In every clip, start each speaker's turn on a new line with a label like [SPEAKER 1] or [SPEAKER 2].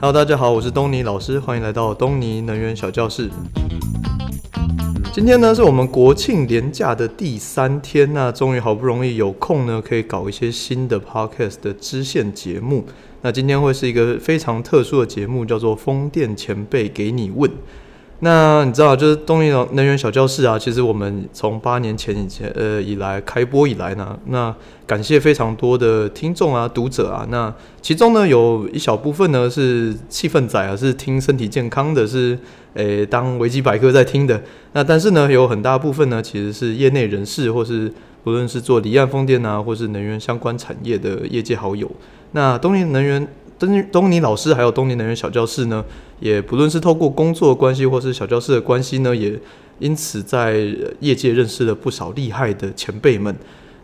[SPEAKER 1] Hello，大家好，我是东尼老师，欢迎来到东尼能源小教室。今天呢是我们国庆连假的第三天，那终于好不容易有空呢，可以搞一些新的 podcast 的支线节目。那今天会是一个非常特殊的节目，叫做“风电前辈给你问”。那你知道，就是东尼能源小教室啊，其实我们从八年前以前呃以来开播以来呢，那感谢非常多的听众啊、读者啊。那其中呢，有一小部分呢是气氛仔啊，是听身体健康的，是诶、当维基百科在听的。那但是呢，有很大部分呢，其实是业内人士，或是不论是做离岸风电啊，或是能源相关产业的业界好友。那东尼能源。东东尼老师还有东尼能源小教室呢，也不论是透过工作关系或是小教室的关系呢，也因此在业界认识了不少厉害的前辈们。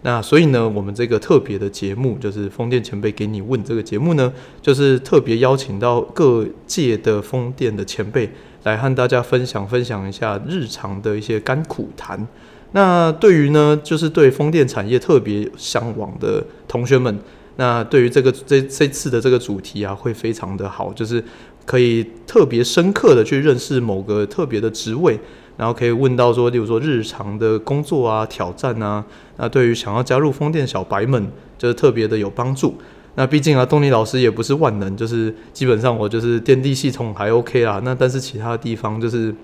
[SPEAKER 1] 那所以呢，我们这个特别的节目就是风电前辈给你问这个节目呢，就是特别邀请到各界的风电的前辈来和大家分享分享一下日常的一些甘苦谈。那对于呢，就是对风电产业特别向往的同学们。那对于这个这这次的这个主题啊，会非常的好，就是可以特别深刻的去认识某个特别的职位，然后可以问到说，例如说日常的工作啊、挑战啊，那对于想要加入风电小白们，就是特别的有帮助。那毕竟啊，东尼老师也不是万能，就是基本上我就是电力系统还 OK 啦。那但是其他地方就是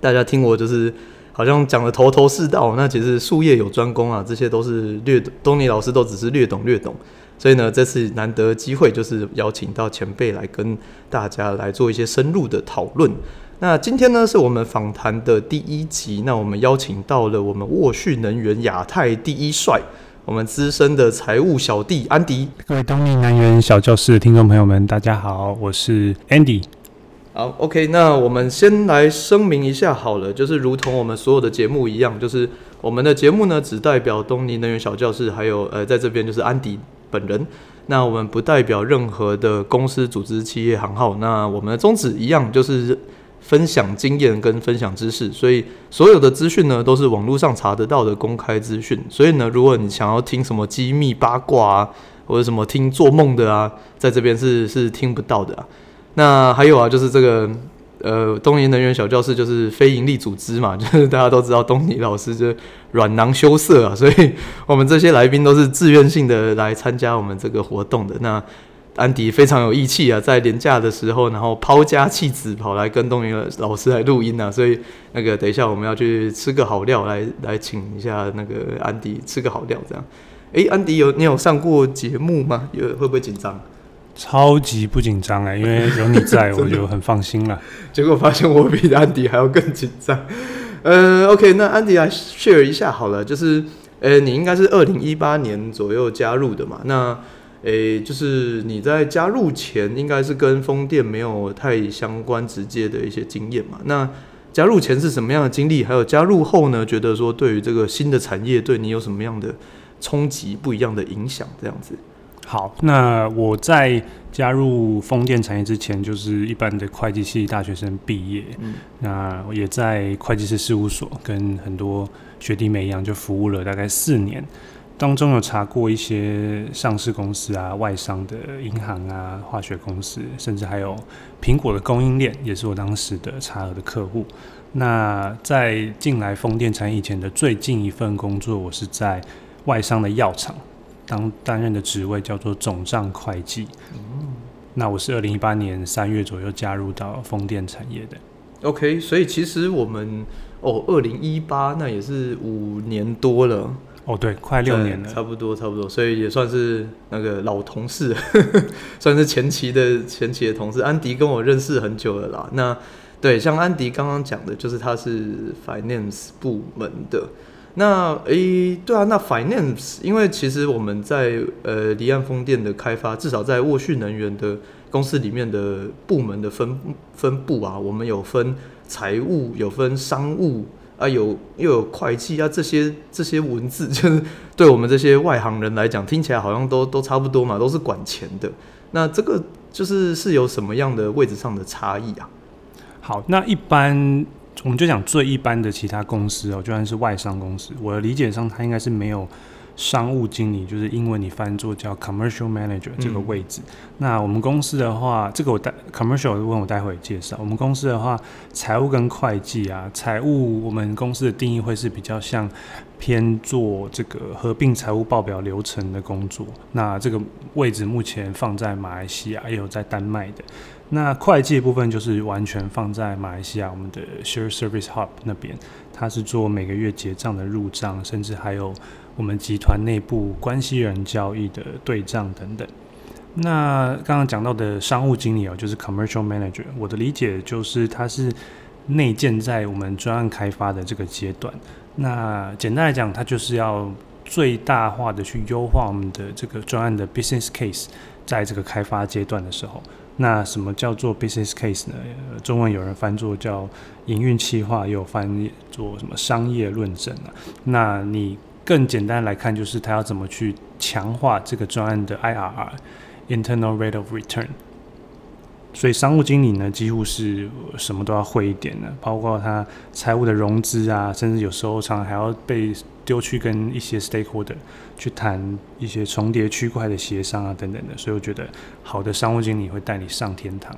[SPEAKER 1] 大家听我就是好像讲的头头是道，那其实术业有专攻啊，这些都是略东尼老师都只是略懂略懂。所以呢，这次难得机会就是邀请到前辈来跟大家来做一些深入的讨论。那今天呢，是我们访谈的第一集。那我们邀请到了我们沃旭能源亚太第一帅，我们资深的财务小弟安迪。
[SPEAKER 2] 各位东尼能源小教室的听众朋友们，大家好，我是 Andy。
[SPEAKER 1] 好，OK，那我们先来声明一下好了，就是如同我们所有的节目一样，就是我们的节目呢，只代表东尼能源小教室，还有呃，在这边就是安迪。本人，那我们不代表任何的公司、组织、企业、行号。那我们的宗旨一样，就是分享经验跟分享知识。所以所有的资讯呢，都是网络上查得到的公开资讯。所以呢，如果你想要听什么机密八卦啊，或者什么听做梦的啊，在这边是是听不到的啊。那还有啊，就是这个。呃，东尼能源小教室就是非营利组织嘛，就是大家都知道东尼老师就软囊羞涩啊，所以我们这些来宾都是自愿性的来参加我们这个活动的。那安迪非常有义气啊，在年假的时候，然后抛家弃子跑来跟东尼老师来录音啊，所以那个等一下我们要去吃个好料，来来请一下那个安迪吃个好料，这样。诶，安迪有你有上过节目吗？有会不会紧张？
[SPEAKER 2] 超级不紧张哎，因为有你在，我就很放心了。
[SPEAKER 1] 结果发现我比安迪还要更紧张。呃，OK，那安迪来 share 一下好了，就是呃，你应该是二零一八年左右加入的嘛？那诶，就是你在加入前应该是跟风电没有太相关直接的一些经验嘛？那加入前是什么样的经历？还有加入后呢？觉得说对于这个新的产业对你有什么样的冲击、不一样的影响？这样子。
[SPEAKER 2] 好，那我在加入风电产业之前，就是一般的会计系大学生毕业。嗯，那我也在会计师事务所跟很多学弟妹一样，就服务了大概四年。当中有查过一些上市公司啊、外商的银行啊、化学公司，甚至还有苹果的供应链，也是我当时的查核的客户。那在进来风电产业以前的最近一份工作，我是在外商的药厂。当担任的职位叫做总账会计。嗯，那我是二零一八年三月左右加入到风电产业的。
[SPEAKER 1] OK，所以其实我们哦，二零一八那也是五年多了。
[SPEAKER 2] 哦，对，快六年了，
[SPEAKER 1] 差不多差不多，所以也算是那个老同事，算是前期的前期的同事。安迪跟我认识很久了啦。那对，像安迪刚刚讲的，就是他是 finance 部门的。那诶、欸，对啊，那 finance，因为其实我们在呃离岸风电的开发，至少在沃旭能源的公司里面的部门的分分布啊，我们有分财务，有分商务啊，有又有会计啊，这些这些文字，就是对我们这些外行人来讲，听起来好像都都差不多嘛，都是管钱的。那这个就是是有什么样的位置上的差异啊？
[SPEAKER 2] 好，那一般。我们就讲最一般的其他公司哦，就算是外商公司，我的理解上，它应该是没有商务经理，就是英文你翻作叫 commercial manager 这个位置。那我们公司的话，这个我待 commercial 问我待会介绍。我们公司的话，财务跟会计啊，财务我们公司的定义会是比较像偏做这个合并财务报表流程的工作。那这个位置目前放在马来西亚，也有在丹麦的。那会计部分就是完全放在马来西亚我们的 Share Service Hub 那边，它是做每个月结账的入账，甚至还有我们集团内部关系人交易的对账等等。那刚刚讲到的商务经理哦，就是 Commercial Manager，我的理解就是它是内建在我们专案开发的这个阶段。那简单来讲，它就是要最大化的去优化我们的这个专案的 Business Case，在这个开发阶段的时候。那什么叫做 business case 呢？中文有人翻作叫营运企划，也有翻译做什么商业论证啊。那你更简单来看，就是他要怎么去强化这个专案的 IRR（internal rate of return）。所以商务经理呢，几乎是什么都要会一点的，包括他财务的融资啊，甚至有时候常常还要被丢去跟一些 stakeholder 去谈一些重叠区块的协商啊等等的。所以我觉得好的商务经理会带你上天堂。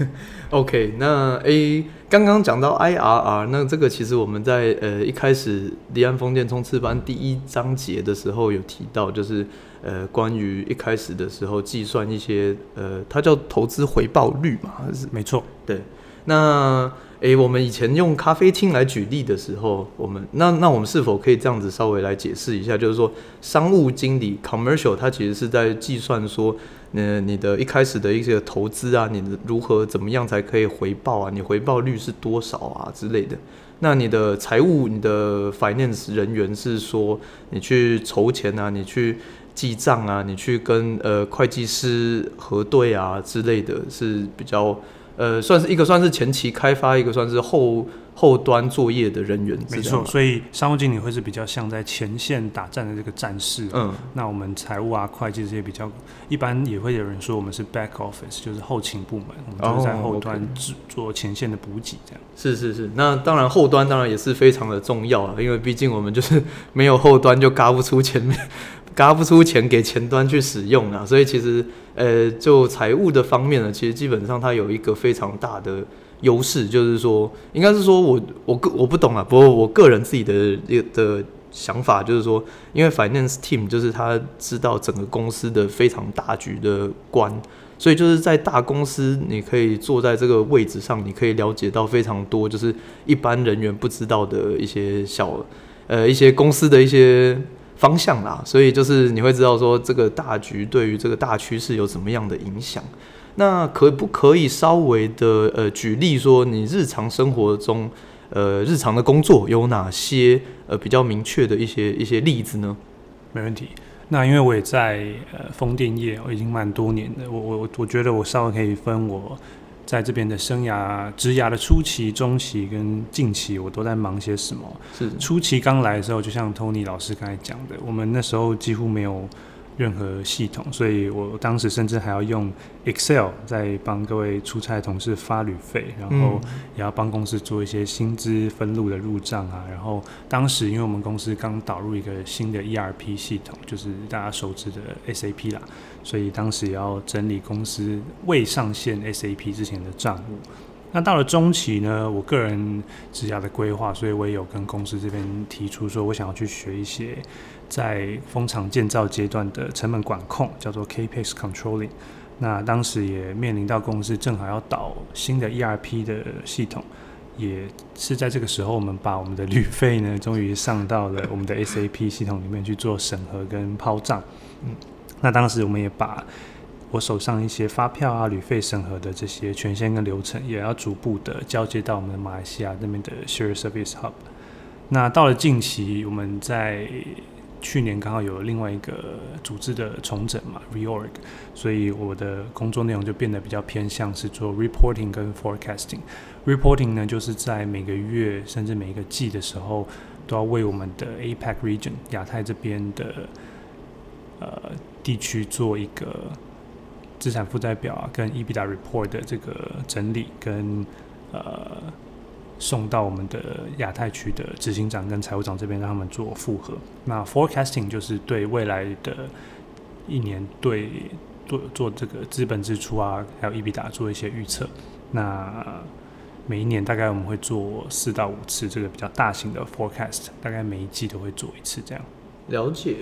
[SPEAKER 1] OK，那 A 刚刚讲到 IRR，那这个其实我们在呃一开始离岸风电冲刺班第一章节的时候有提到，就是。呃，关于一开始的时候计算一些，呃，它叫投资回报率嘛，是
[SPEAKER 2] 没错。
[SPEAKER 1] 对，那诶，我们以前用咖啡厅来举例的时候，我们那那我们是否可以这样子稍微来解释一下？就是说，商务经理 commercial 它其实是在计算说，呃，你的一开始的一些投资啊，你如何怎么样才可以回报啊？你回报率是多少啊之类的？那你的财务，你的 finance 人员是说，你去筹钱啊，你去。记账啊，你去跟呃会计师核对啊之类的，是比较呃算是一个算是前期开发，一个算是后后端作业的人员。
[SPEAKER 2] 没错，所以商务经理会是比较像在前线打战的这个战士。嗯，那我们财务啊、会计这些比较一般，也会有人说我们是 back office，就是后勤部门，我们就是在后端做前线的补给这样。
[SPEAKER 1] 是是是，那当然后端当然也是非常的重要啊，因为毕竟我们就是没有后端就嘎不出前面。嘎不出钱给前端去使用啊，所以其实，呃，就财务的方面呢，其实基本上它有一个非常大的优势，就是说，应该是说我我个我不懂啊，不过我个人自己的的想法就是说，因为 finance team 就是他知道整个公司的非常大局的观，所以就是在大公司你可以坐在这个位置上，你可以了解到非常多，就是一般人员不知道的一些小呃一些公司的一些。方向啦，所以就是你会知道说这个大局对于这个大趋势有什么样的影响。那可不可以稍微的呃举例说，你日常生活中呃日常的工作有哪些呃比较明确的一些一些例子呢？
[SPEAKER 2] 没问题。那因为我也在呃风电业，我已经蛮多年的，我我我觉得我稍微可以分我。在这边的生涯、职涯的初期、中期跟近期，我都在忙些什么？是初期刚来的时候，就像 Tony 老师刚才讲的，我们那时候几乎没有。任何系统，所以我当时甚至还要用 Excel 在帮各位出差的同事发旅费，然后也要帮公司做一些薪资分录的入账啊。然后当时因为我们公司刚导入一个新的 ERP 系统，就是大家熟知的 SAP 啦，所以当时也要整理公司未上线 SAP 之前的账务。那到了中期呢，我个人职涯的规划，所以我也有跟公司这边提出说，我想要去学一些。在风场建造阶段的成本管控叫做 Capex Controlling，那当时也面临到公司正好要导新的 ERP 的系统，也是在这个时候，我们把我们的旅费呢，终于上到了我们的 SAP 系统里面去做审核跟抛账。嗯，那当时我们也把我手上一些发票啊、旅费审核的这些权限跟流程，也要逐步的交接到我们马来西亚那边的 Share Service Hub。那到了近期，我们在去年刚好有另外一个组织的重整嘛，reorg，所以我的工作内容就变得比较偏向是做 reporting 跟 forecasting。reporting 呢，就是在每个月甚至每一个季的时候，都要为我们的 APAC region 亚太这边的呃地区做一个资产负债表啊，跟 EBITDA report 的这个整理跟呃送到我们的亚太区的执行长跟财务长这边，让他们做复核。那 forecasting 就是对未来的一年对做做这个资本支出啊，还有 EBITDA 做一些预测。那每一年大概我们会做四到五次这个比较大型的 forecast，大概每一季都会做一次这样。
[SPEAKER 1] 了解，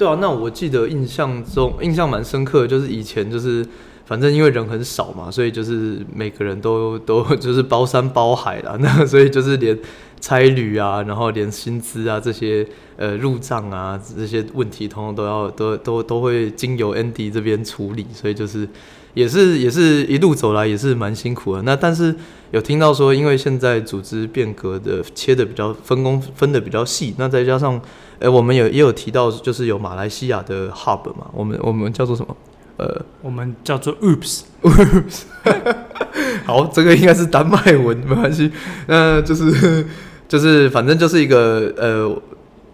[SPEAKER 1] 对啊，那我记得印象中印象蛮深刻，就是以前就是反正因为人很少嘛，所以就是每个人都 都 就是包山包海啦，那所以就是连差旅啊，然后连薪资啊这些呃入账啊这些问题，通通都要都都都会经由 Andy 这边处理，所以就是。也是也是一路走来也是蛮辛苦的。那但是有听到说，因为现在组织变革的切的比较分工分的比较细，那再加上，哎、欸，我们有也有提到，就是有马来西亚的 hub 嘛，我们我们叫做什么？呃，
[SPEAKER 2] 我们叫做 Oops。
[SPEAKER 1] 好，这个应该是丹麦文，没关系。那就是就是反正就是一个呃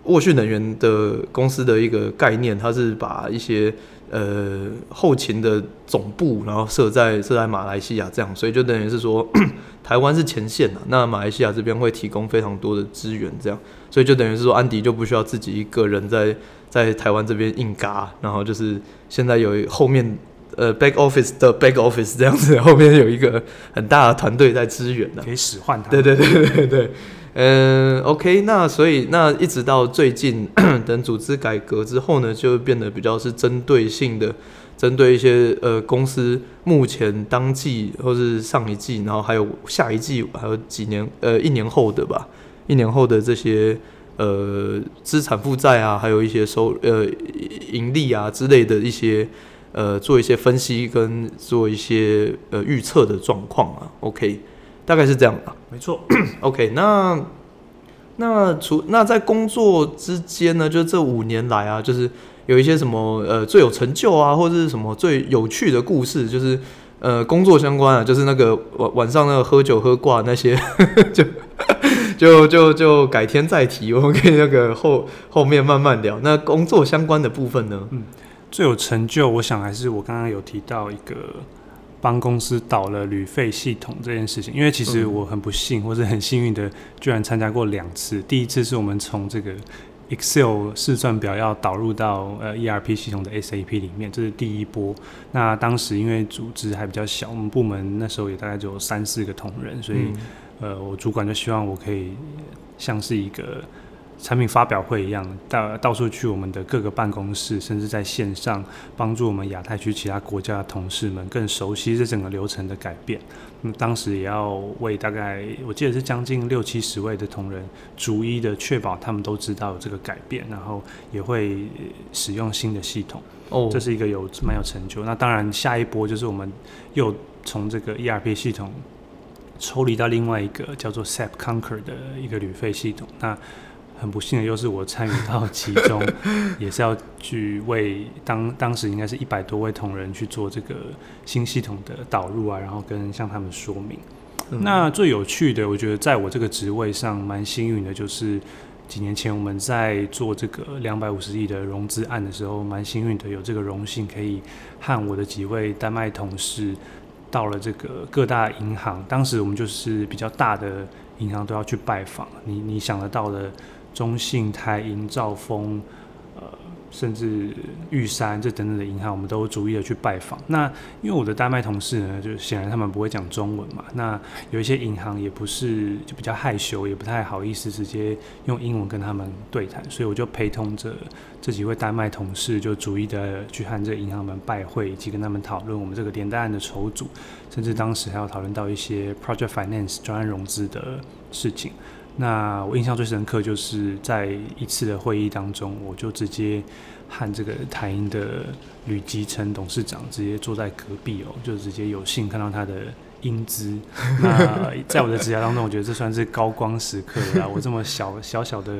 [SPEAKER 1] 沃讯能源的公司的一个概念，它是把一些。呃，后勤的总部，然后设在设在马来西亚，这样，所以就等于是说，台湾是前线的，那马来西亚这边会提供非常多的资源，这样，所以就等于是说，安迪就不需要自己一个人在在台湾这边硬嘎，然后就是现在有后面呃 back office 的 back office 这样子，后面有一个很大的团队在支援的，
[SPEAKER 2] 可以使唤他，
[SPEAKER 1] 对对对对对。嗯，OK，那所以那一直到最近等组织改革之后呢，就变得比较是针对性的，针对一些呃公司目前当季或是上一季，然后还有下一季，还有几年呃一年后的吧，一年后的这些呃资产负债啊，还有一些收呃盈利啊之类的一些呃做一些分析跟做一些呃预测的状况啊，OK。大概是这样吧，
[SPEAKER 2] 没错。
[SPEAKER 1] OK，那那除那在工作之间呢，就是这五年来啊，就是有一些什么呃最有成就啊，或者是什么最有趣的故事，就是呃工作相关啊，就是那个晚晚上那个喝酒喝挂那些，就就就就改天再提，我们可以那个后后面慢慢聊。那工作相关的部分呢，
[SPEAKER 2] 嗯，最有成就，我想还是我刚刚有提到一个。帮公司导了旅费系统这件事情，因为其实我很不幸，或者很幸运的，居然参加过两次。第一次是我们从这个 Excel 试算表要导入到呃 ERP 系统的 SAP 里面，这是第一波。那当时因为组织还比较小，我们部门那时候也大概只有三四个同仁，所以呃，我主管就希望我可以像是一个。产品发表会一样，到到处去我们的各个办公室，甚至在线上帮助我们亚太区其他国家的同事们更熟悉这整个流程的改变。那么当时也要为大概我记得是将近六七十位的同仁，逐一的确保他们都知道有这个改变，然后也会使用新的系统。哦，这是一个有蛮有成就。那当然下一波就是我们又从这个 ERP 系统抽离到另外一个叫做 SAP Concur 的一个旅费系统。那很不幸的，又是我参与到其中，也是要去为当当时应该是一百多位同仁去做这个新系统的导入啊，然后跟向他们说明。嗯、那最有趣的，我觉得在我这个职位上蛮幸运的，就是几年前我们在做这个两百五十亿的融资案的时候，蛮幸运的有这个荣幸可以和我的几位丹麦同事到了这个各大银行，当时我们就是比较大的银行都要去拜访，你你想得到的。中信、台银、兆丰，呃，甚至玉山这等等的银行，我们都逐一的去拜访。那因为我的丹麦同事呢，就显然他们不会讲中文嘛。那有一些银行也不是，就比较害羞，也不太好意思直接用英文跟他们对谈，所以我就陪同着这几位丹麦同事，就逐一的去和这银行们拜会，以及跟他们讨论我们这个连贷案的筹组，甚至当时还要讨论到一些 project finance 专案融资的事情。那我印象最深刻，就是在一次的会议当中，我就直接和这个台银的吕吉成董事长直接坐在隔壁哦，就直接有幸看到他的英姿。那在我的职涯当中，我觉得这算是高光时刻了。我这么小小小的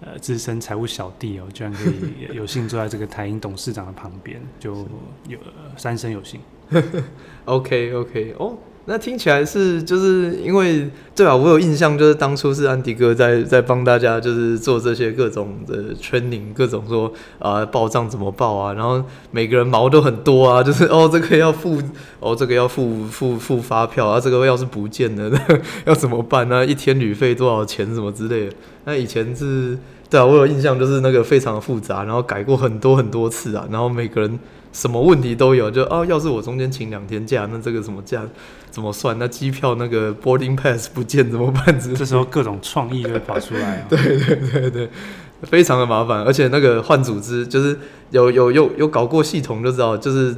[SPEAKER 2] 呃资深财务小弟哦，居然可以有幸坐在这个台银董事长的旁边，就有三生有幸。
[SPEAKER 1] OK OK 哦。那听起来是就是因为对啊，我有印象，就是当初是安迪哥在在帮大家就是做这些各种的 training，各种说啊报账怎么报啊，然后每个人毛都很多啊，就是哦这个要付哦这个要付付付发票啊，这个要是不见了 要怎么办呢？一天旅费多少钱什么之类的？那以前是对啊，我有印象，就是那个非常复杂，然后改过很多很多次啊，然后每个人。什么问题都有，就哦，要是我中间请两天假，那这个什么假怎么算？那机票那个 boarding pass 不见怎么办？
[SPEAKER 2] 这时候各种创意就会跑出来，
[SPEAKER 1] 对对对对，非常的麻烦，而且那个换组织就是有有有有搞过系统就知道，就是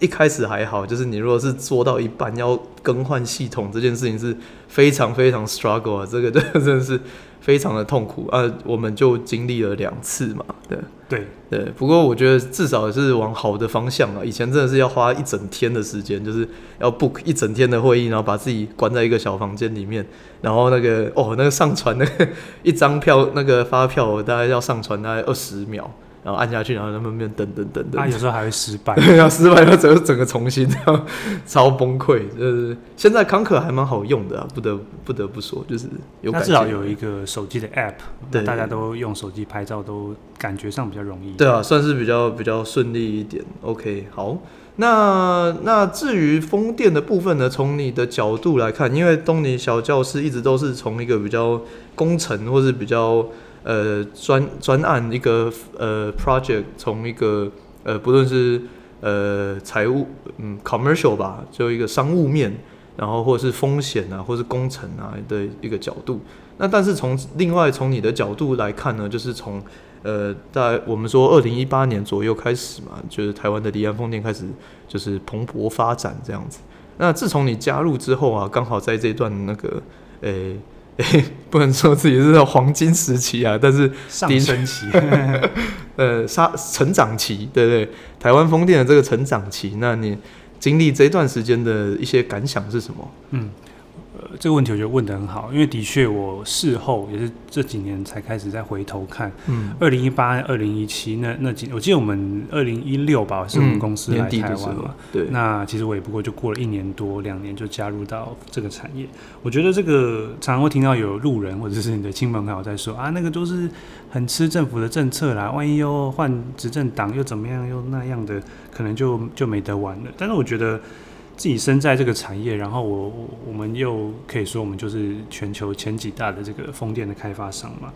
[SPEAKER 1] 一开始还好，就是你如果是做到一半要更换系统这件事情是非常非常 struggle 啊，这个真的真的是。非常的痛苦啊！我们就经历了两次嘛，对
[SPEAKER 2] 对
[SPEAKER 1] 对。不过我觉得至少是往好的方向啊。以前真的是要花一整天的时间，就是要 book 一整天的会议，然后把自己关在一个小房间里面，然后那个哦，那个上传那个 一张票那个发票大概要上传大概二十秒。然后按下去，然后他们那边等等等等，
[SPEAKER 2] 他有时候还会失败，
[SPEAKER 1] 对，要失败要整个整个重新，然后超崩溃。就是现在康可还蛮好用的啊，不得不得不说，就是有。
[SPEAKER 2] 至少有一个手机的 App，对，大家都用手机拍照，都感觉上比较容易。
[SPEAKER 1] 对啊，算是比较比较顺利一点。OK，好，那那至于风电的部分呢？从你的角度来看，因为东尼小教室一直都是从一个比较工程或是比较。呃，专专案一个呃 project，从一个呃不论是呃财务嗯 commercial 吧，就一个商务面，然后或者是风险啊，或是工程啊的一个角度。那但是从另外从你的角度来看呢，就是从呃在我们说二零一八年左右开始嘛，就是台湾的离岸风电开始就是蓬勃发展这样子。那自从你加入之后啊，刚好在这段那个诶。欸、不能说自己是黄金时期啊，但是
[SPEAKER 2] 上升期，
[SPEAKER 1] 呃，沙成长期，对不对，对？台湾风电的这个成长期，那你经历这段时间的一些感想是什么？嗯。
[SPEAKER 2] 这个问题我觉得问的很好，因为的确我事后也是这几年才开始再回头看，嗯，二零一八、二零一七那那几，我记得我们二零一六吧，是我们公司来台湾嘛，对，那其实我也不过就过了一年多两年就加入到这个产业。我觉得这个常常会听到有路人或者是你的亲朋好友在说啊，那个都是很吃政府的政策啦，万一又换执政党又怎么样又那样的，可能就就没得玩了。但是我觉得。自己身在这个产业，然后我我我们又可以说我们就是全球前几大的这个风电的开发商嘛，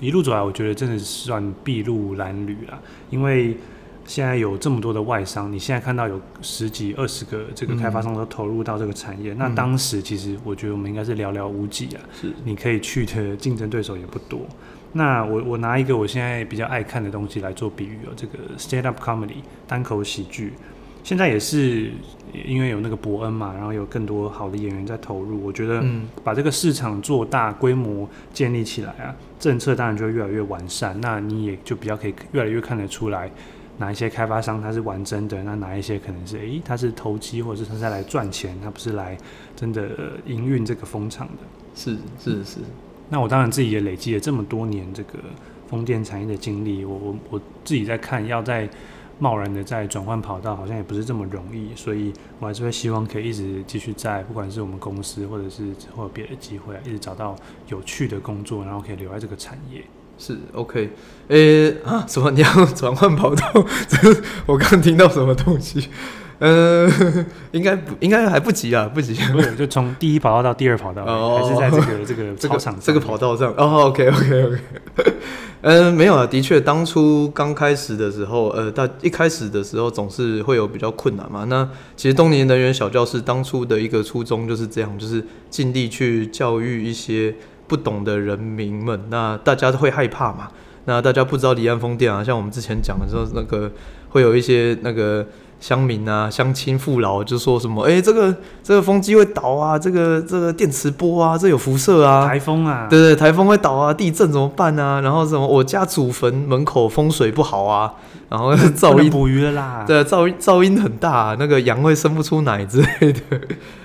[SPEAKER 2] 一路走来，我觉得真的是算筚路蓝缕啦。因为现在有这么多的外商，你现在看到有十几二十个这个开发商都投入到这个产业，嗯、那当时其实我觉得我们应该是寥寥无几啊，是你可以去的竞争对手也不多。那我我拿一个我现在比较爱看的东西来做比喻哦，这个 stand up comedy 单口喜剧。现在也是因为有那个伯恩嘛，然后有更多好的演员在投入，我觉得把这个市场做大规模建立起来啊，政策当然就会越来越完善。那你也就比较可以越来越看得出来，哪一些开发商他是玩真的，那哪一些可能是诶、欸、他是投机，或者是他是来赚钱，他不是来真的营运这个风场的。
[SPEAKER 1] 是是是。
[SPEAKER 2] 那我当然自己也累积了这么多年这个风电产业的经历，我我我自己在看要在。贸然的在转换跑道，好像也不是这么容易，所以我还是会希望可以一直继续在，不管是我们公司，或者是之后有别的机会，一直找到有趣的工作，然后可以留在这个产业。
[SPEAKER 1] 是 OK，诶、啊，什么你要 转换跑道？我刚听到什么东西？嗯、呃，应该不，应该还不急啊，不急。
[SPEAKER 2] 不是，就从第一跑道到第二跑道，哦、还是在这个这个 操场
[SPEAKER 1] 这个跑道上。哦，OK，OK，OK。Okay, okay, okay. 嗯，没有啊，的确，当初刚开始的时候，呃，大一开始的时候总是会有比较困难嘛。那其实东尼能源小教室当初的一个初衷就是这样，就是尽力去教育一些不懂的人民们。那大家都会害怕嘛，那大家不知道离岸风电啊，像我们之前讲的时候，那个会有一些那个。乡民啊，乡亲父老就说什么：“哎、欸，这个这个风机会倒啊，这个这个电磁波啊，这有辐射啊，
[SPEAKER 2] 台风啊，
[SPEAKER 1] 对对，台风会倒啊，地震怎么办啊？然后什么，我家祖坟门口风水不好啊，然后噪音
[SPEAKER 2] 捕鱼了啦，
[SPEAKER 1] 对，噪音噪音很大，那个羊会生不出奶之类的，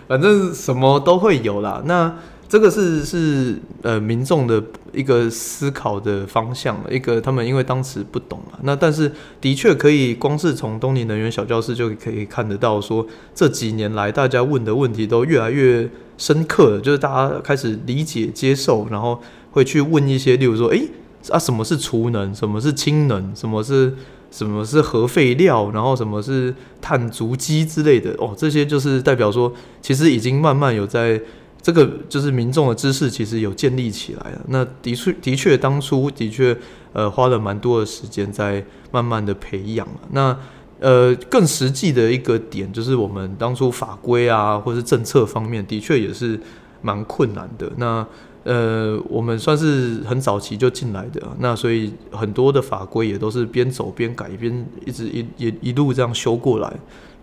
[SPEAKER 1] 反正什么都会有啦。那这个是是呃民众的一个思考的方向，一个他们因为当时不懂嘛，那但是的确可以光是从东尼能源小教室就可以看得到，说这几年来大家问的问题都越来越深刻了，就是大家开始理解接受，然后会去问一些，例如说，诶啊什么是储能，什么是氢能，什么是什么是核废料，然后什么是碳足迹之类的哦，这些就是代表说，其实已经慢慢有在。这个就是民众的知识，其实有建立起来了。那的确，的确，当初的确，呃，花了蛮多的时间在慢慢的培养。那呃，更实际的一个点，就是我们当初法规啊，或是政策方面，的确也是蛮困难的。那呃，我们算是很早期就进来的，那所以很多的法规也都是边走边改，边一直一一一路这样修过来，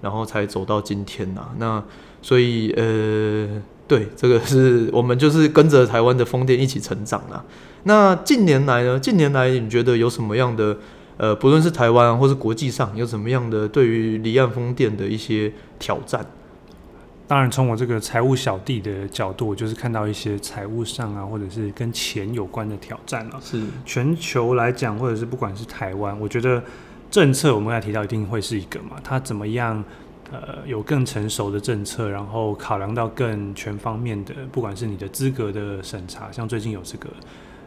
[SPEAKER 1] 然后才走到今天呐。那所以呃。对，这个是我们就是跟着台湾的风电一起成长啦。那近年来呢？近年来你觉得有什么样的呃，不论是台湾或是国际上，有什么样的对于离岸风电的一些挑战？
[SPEAKER 2] 当然，从我这个财务小弟的角度，我就是看到一些财务上啊，或者是跟钱有关的挑战了。
[SPEAKER 1] 是
[SPEAKER 2] 全球来讲，或者是不管是台湾，我觉得政策我们刚才提到一定会是一个嘛，它怎么样？呃，有更成熟的政策，然后考量到更全方面的，不管是你的资格的审查，像最近有这个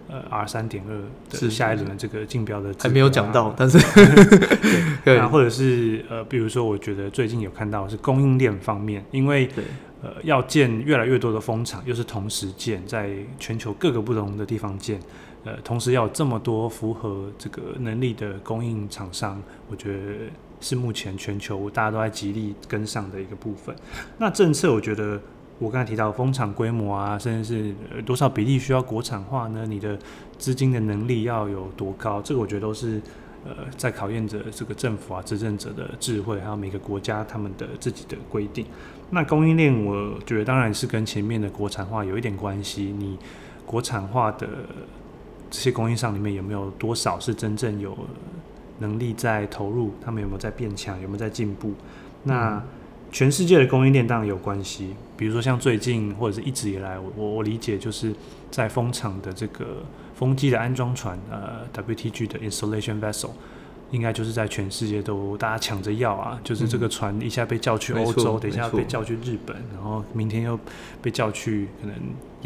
[SPEAKER 2] 呃 R 三点二的下一轮的这个竞标的、啊，
[SPEAKER 1] 还没有讲到，但是
[SPEAKER 2] 对，那或者是呃，比如说，我觉得最近有看到是供应链方面，因为呃要建越来越多的风场，又是同时建，在全球各个不同的地方建，呃，同时要有这么多符合这个能力的供应厂商，我觉得。是目前全球大家都在极力跟上的一个部分。那政策，我觉得我刚才提到风场规模啊，甚至是多少比例需要国产化呢？你的资金的能力要有多高？这个我觉得都是呃在考验着这个政府啊、执政者的智慧，还有每个国家他们的自己的规定。那供应链，我觉得当然是跟前面的国产化有一点关系。你国产化的这些供应商里面有没有多少是真正有？能力在投入，他们有没有在变强，有没有在进步？那全世界的供应链当然有关系。比如说像最近或者是一直以来，我我理解就是在风场的这个风机的安装船，呃，WTG 的 installation vessel。应该就是在全世界都大家抢着要啊，就是这个船一下被叫去欧洲，等一下被叫去日本，然后明天又被叫去可能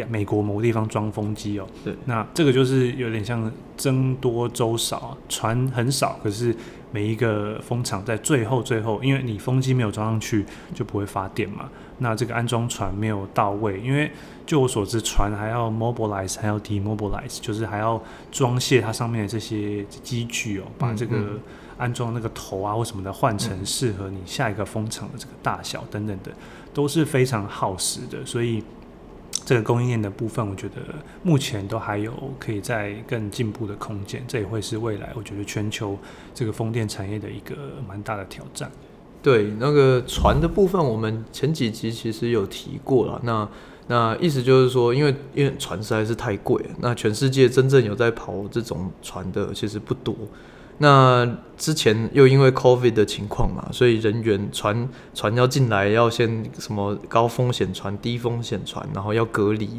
[SPEAKER 2] 美国某个地方装风机哦。
[SPEAKER 1] 对，
[SPEAKER 2] 那这个就是有点像僧多粥少，船很少，可是每一个风场在最后最后，因为你风机没有装上去就不会发电嘛。那这个安装船没有到位，因为就我所知，船还要 mobilize，还要 demobilize，就是还要装卸它上面的这些机具哦，把这个安装那个头啊或什么的换成适合你下一个风场的这个大小等等的，都是非常耗时的。所以这个供应链的部分，我觉得目前都还有可以再更进步的空间。这也会是未来我觉得全球这个风电产业的一个蛮大的挑战。
[SPEAKER 1] 对，那个船的部分，我们前几集其实有提过了。那那意思就是说，因为因为船实在是太贵，那全世界真正有在跑这种船的其实不多。那之前又因为 COVID 的情况嘛，所以人员船船要进来要先什么高风险船、低风险船，然后要隔离，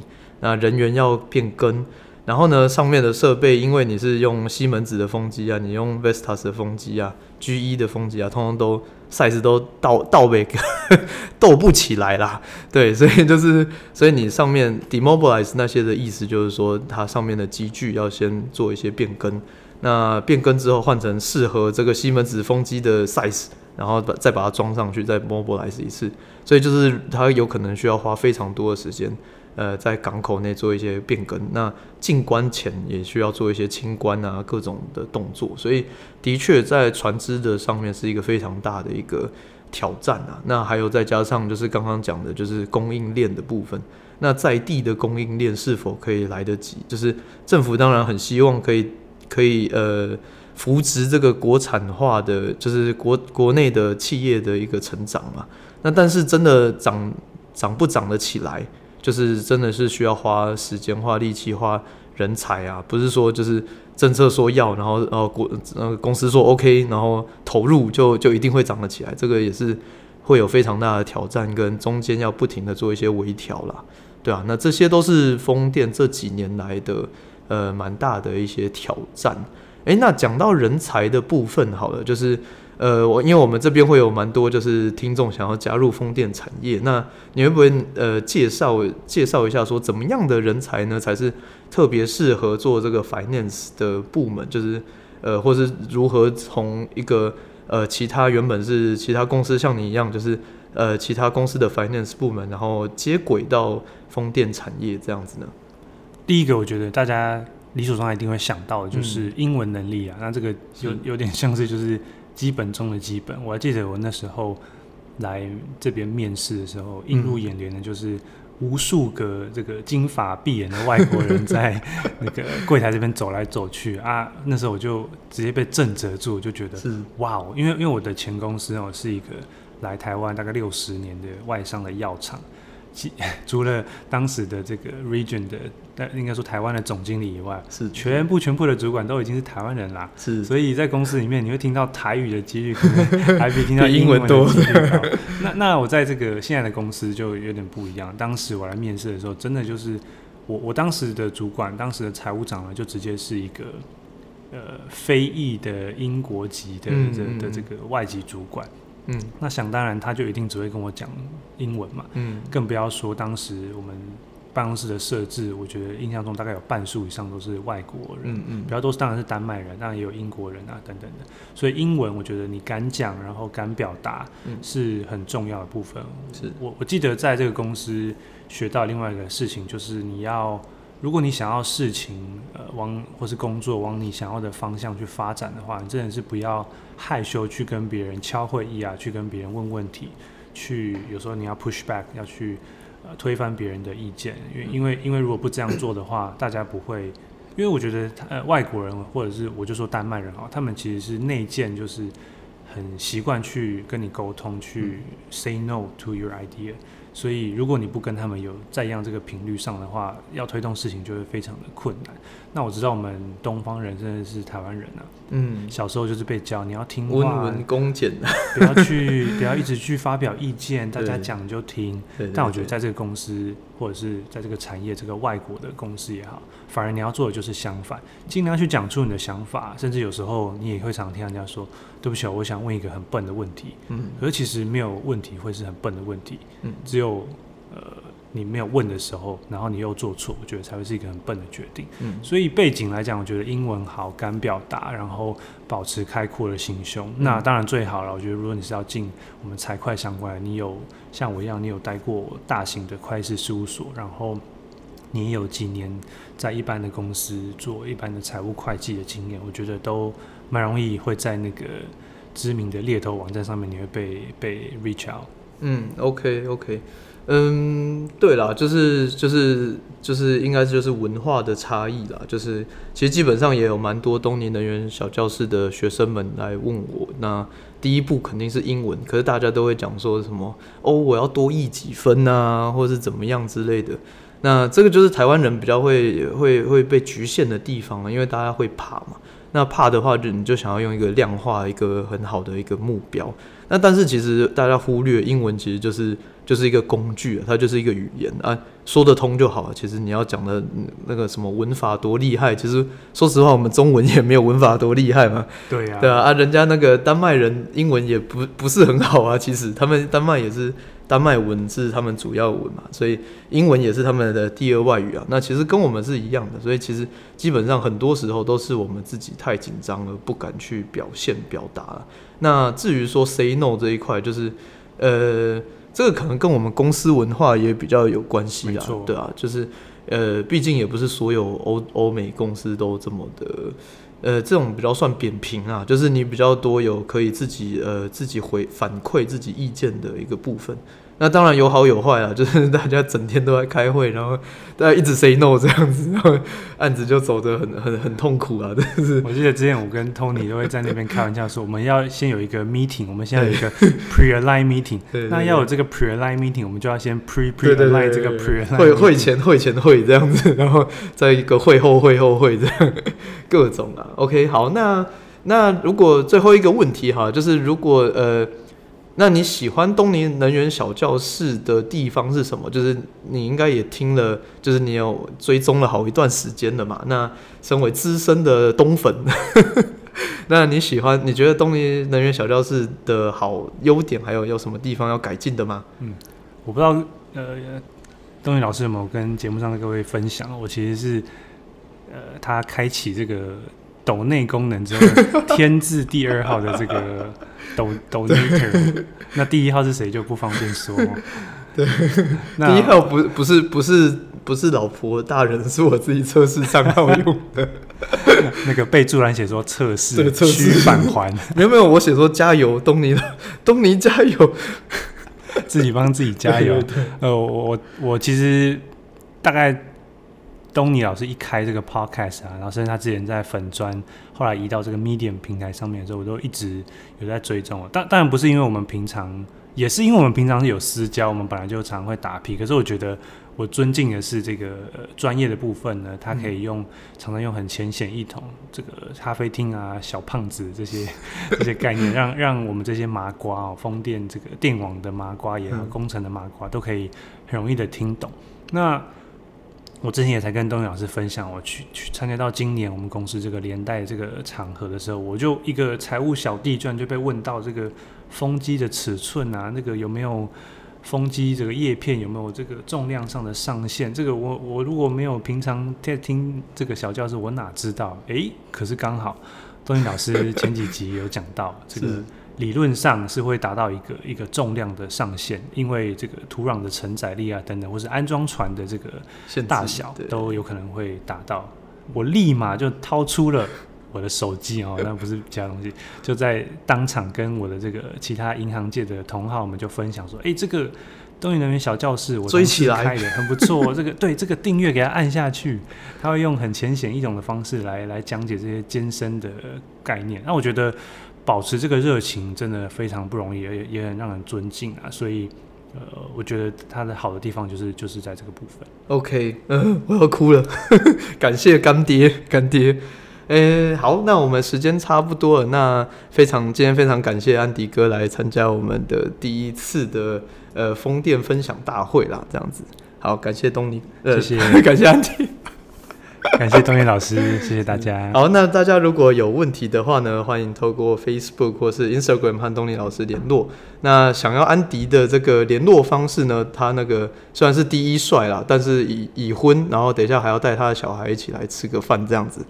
[SPEAKER 1] 那人员要变更。然后呢，上面的设备，因为你是用西门子的风机啊，你用 Vestas 的风机啊，GE 的风机啊，通通都 size 都到到位，斗不起来啦。对，所以就是，所以你上面 demobilize 那些的意思，就是说它上面的机具要先做一些变更。那变更之后换成适合这个西门子风机的 size，然后把再把它装上去，再 mobilize 一次。所以就是它有可能需要花非常多的时间。呃，在港口内做一些变更，那进关前也需要做一些清关啊，各种的动作，所以的确在船只的上面是一个非常大的一个挑战啊。那还有再加上就是刚刚讲的，就是供应链的部分，那在地的供应链是否可以来得及？就是政府当然很希望可以可以呃扶持这个国产化的，就是国国内的企业的一个成长嘛。那但是真的涨涨不涨得起来？就是真的是需要花时间、花力气、花人才啊，不是说就是政策说要，然后呃国呃公司说 OK，然后投入就就一定会涨得起来，这个也是会有非常大的挑战，跟中间要不停的做一些微调啦，对啊，那这些都是风电这几年来的呃蛮大的一些挑战。诶，那讲到人才的部分，好了，就是。呃，我因为我们这边会有蛮多就是听众想要加入风电产业，那你会不会呃介绍介绍一下说怎么样的人才呢才是特别适合做这个 finance 的部门？就是呃，或是如何从一个呃其他原本是其他公司像你一样，就是呃其他公司的 finance 部门，然后接轨到风电产业这样子呢？
[SPEAKER 2] 第一个，我觉得大家理所当然一定会想到的就是英文能力啊，嗯、那这个有有点像是就是。基本中的基本，我还记得我那时候来这边面试的时候，映入眼帘的就是无数个这个金发碧眼的外国人在那个柜台这边走来走去啊。那时候我就直接被震折住，我就觉得哇哦，因为因为我的前公司哦是一个来台湾大概六十年的外商的药厂。除了当时的这个 region 的，但应该说台湾的总经理以外，是全部全部的主管都已经是台湾人啦。是，所以在公司里面你会听到台语的几率可能还比 听到英文多。那 那我在这个现在的公司就有点不一样。当时我来面试的时候，真的就是我我当时的主管，当时的财务长呢，就直接是一个呃非裔的英国籍的的的这个外籍主管。嗯，那想当然，他就一定只会跟我讲英文嘛。嗯，更不要说当时我们办公室的设置，我觉得印象中大概有半数以上都是外国人。嗯嗯，比较多当然是丹麦人，当然也有英国人啊等等的。所以英文，我觉得你敢讲，然后敢表达，是很重要的部分。是我我记得在这个公司学到另外一个事情，就是你要。如果你想要事情呃往或是工作往你想要的方向去发展的话，你真的是不要害羞去跟别人敲会议啊，去跟别人问问题，去有时候你要 push back，要去呃推翻别人的意见，因为因为因为如果不这样做的话，大家不会，因为我觉得呃外国人或者是我就说丹麦人啊，他们其实是内建，就是很习惯去跟你沟通，去 say no to your idea。所以，如果你不跟他们有在一样这个频率上的话，要推动事情就会非常的困难。那我知道我们东方人真的是台湾人啊，嗯，小时候就是被教你要听话，
[SPEAKER 1] 温文恭俭，
[SPEAKER 2] 不要去，不要一直去发表意见，大家讲就听。但我觉得在这个公司或者是在这个产业，这个外国的公司也好，反而你要做的就是相反，尽量去讲出你的想法，甚至有时候你也会常听人家说，对不起，我想问一个很笨的问题，嗯，可是其实没有问题会是很笨的问题，嗯，只有呃。你没有问的时候，然后你又做错，我觉得才会是一个很笨的决定。嗯，所以背景来讲，我觉得英文好，敢表达，然后保持开阔的心胸，嗯、那当然最好了。我觉得如果你是要进我们财会相关，你有像我一样，你有待过大型的会计师事务所，然后你也有几年在一般的公司做一般的财务会计的经验，我觉得都蛮容易会在那个知名的猎头网站上面，你会被被 reach out。
[SPEAKER 1] 嗯，OK OK。嗯，对啦，就是就是就是应该就是文化的差异啦。就是其实基本上也有蛮多东尼能源小教室的学生们来问我，那第一步肯定是英文，可是大家都会讲说什么哦，我要多译几分啊，或是怎么样之类的。那这个就是台湾人比较会会会被局限的地方啊，因为大家会怕嘛。那怕的话，就你就想要用一个量化一个很好的一个目标。那但是其实大家忽略英文，其实就是。就是一个工具，它就是一个语言啊，说得通就好了。其实你要讲的那个什么文法多厉害，其实说实话，我们中文也没有文法多厉害嘛。
[SPEAKER 2] 对呀，
[SPEAKER 1] 对啊，啊，人家那个丹麦人英文也不不是很好啊。其实他们丹麦也是丹麦文是他们主要文嘛，所以英文也是他们的第二外语啊。那其实跟我们是一样的，所以其实基本上很多时候都是我们自己太紧张了，不敢去表现表达了。那至于说 say no 这一块，就是呃。这个可能跟我们公司文化也比较有关系啊，对啊，就是呃，毕竟也不是所有欧欧美公司都这么的，呃，这种比较算扁平啊，就是你比较多有可以自己呃自己回反馈自己意见的一个部分。那当然有好有坏啊，就是大家整天都在开会，然后大家一直 say no 这样子，然后案子就走得很很很痛苦啊。但是
[SPEAKER 2] 我记得之前我跟 Tony 都会在那边开玩笑说，我们要先有一个 meeting，我们现在有一个 pre-align meeting，那要有这个 pre-align meeting，我们就要先 pre-pre-align 这个 pre-align
[SPEAKER 1] 会会前会前会这样子，然后再一个会后会后会这样各种啊。OK，好，那那如果最后一个问题哈，就是如果呃。那你喜欢东尼能源小教室的地方是什么？就是你应该也听了，就是你有追踪了好一段时间的嘛。那身为资深的东粉，那你喜欢？你觉得东尼能源小教室的好优点还有有什么地方要改进的吗？
[SPEAKER 2] 嗯，我不知道，呃，东尼老师有没有跟节目上的各位分享？我其实是，呃，他开启这个抖内功能之后，添置第二号的这个。抖抖 Nater 那第一号是谁就不方便说。
[SPEAKER 1] 对，那第一号不不是不是不是老婆大人，是我自己测试账号用的。
[SPEAKER 2] 那个备注栏写说测试，需返还。
[SPEAKER 1] 没有没有，我写说加油，东尼东尼加油，
[SPEAKER 2] 自己帮自己加油。呃，我我我其实大概。东尼老师一开这个 podcast 啊，然后甚至他之前在粉砖，后来移到这个 Medium 平台上面的时候，我都一直有在追踪。当当然不是因为我们平常，也是因为我们平常是有私交，我们本来就常会打屁。可是我觉得我尊敬的是这个专业的部分呢，他可以用常常用很浅显易懂这个咖啡厅啊、小胖子这些 这些概念，让让我们这些麻瓜哦，风电这个电网的麻瓜也好，工程的麻瓜都可以很容易的听懂。那我之前也才跟东尼老师分享，我去去参加到今年我们公司这个连带这个场合的时候，我就一个财务小弟，居然就被问到这个风机的尺寸啊，那个有没有风机这个叶片有没有这个重量上的上限？这个我我如果没有平常在听这个小教室，我哪知道？诶、欸，可是刚好东尼老师前几集有讲到这个。理论上是会达到一个一个重量的上限，因为这个土壤的承载力啊等等，或是安装船的这个大小都有可能会达到。我立马就掏出了我的手机哦，那不是其他东西，就在当场跟我的这个其他银行界的同好们就分享说：“哎，这个东尼能源小教室我追起来的很不错，这个对这个订阅给他按下去，他会用很浅显易懂的方式来来讲解这些艰深的概念。那我觉得。”保持这个热情真的非常不容易，也也很让人尊敬啊。所以，呃，我觉得他的好的地方就是就是在这个部分。
[SPEAKER 1] OK，嗯，我要哭了，感谢干爹，干爹。哎、欸，好，那我们时间差不多了，那非常今天非常感谢安迪哥来参加我们的第一次的呃风电分享大会啦，这样子。好，感谢东尼，
[SPEAKER 2] 呃、谢谢，
[SPEAKER 1] 感谢安迪。
[SPEAKER 2] 感谢东尼老师，谢谢大家。
[SPEAKER 1] 好，那大家如果有问题的话呢，欢迎透过 Facebook 或是 Instagram 和东尼老师联络。那想要安迪的这个联络方式呢，他那个虽然是第一帅啦，但是已已婚，然后等一下还要带他的小孩一起来吃个饭这样子。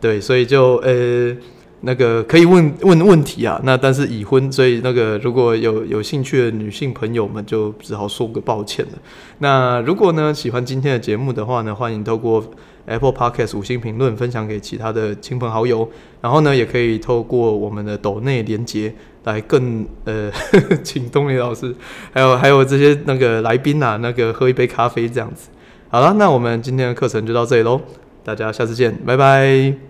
[SPEAKER 1] 对，所以就呃那个可以问问问题啊。那但是已婚，所以那个如果有有兴趣的女性朋友们，就只好说个抱歉了。那如果呢喜欢今天的节目的话呢，欢迎透过 Apple Podcast 五星评论，分享给其他的亲朋好友，然后呢，也可以透过我们的抖内连接来更呃，请东尼老师，还有还有这些那个来宾啊，那个喝一杯咖啡这样子。好了，那我们今天的课程就到这里喽，大家下次见，拜拜。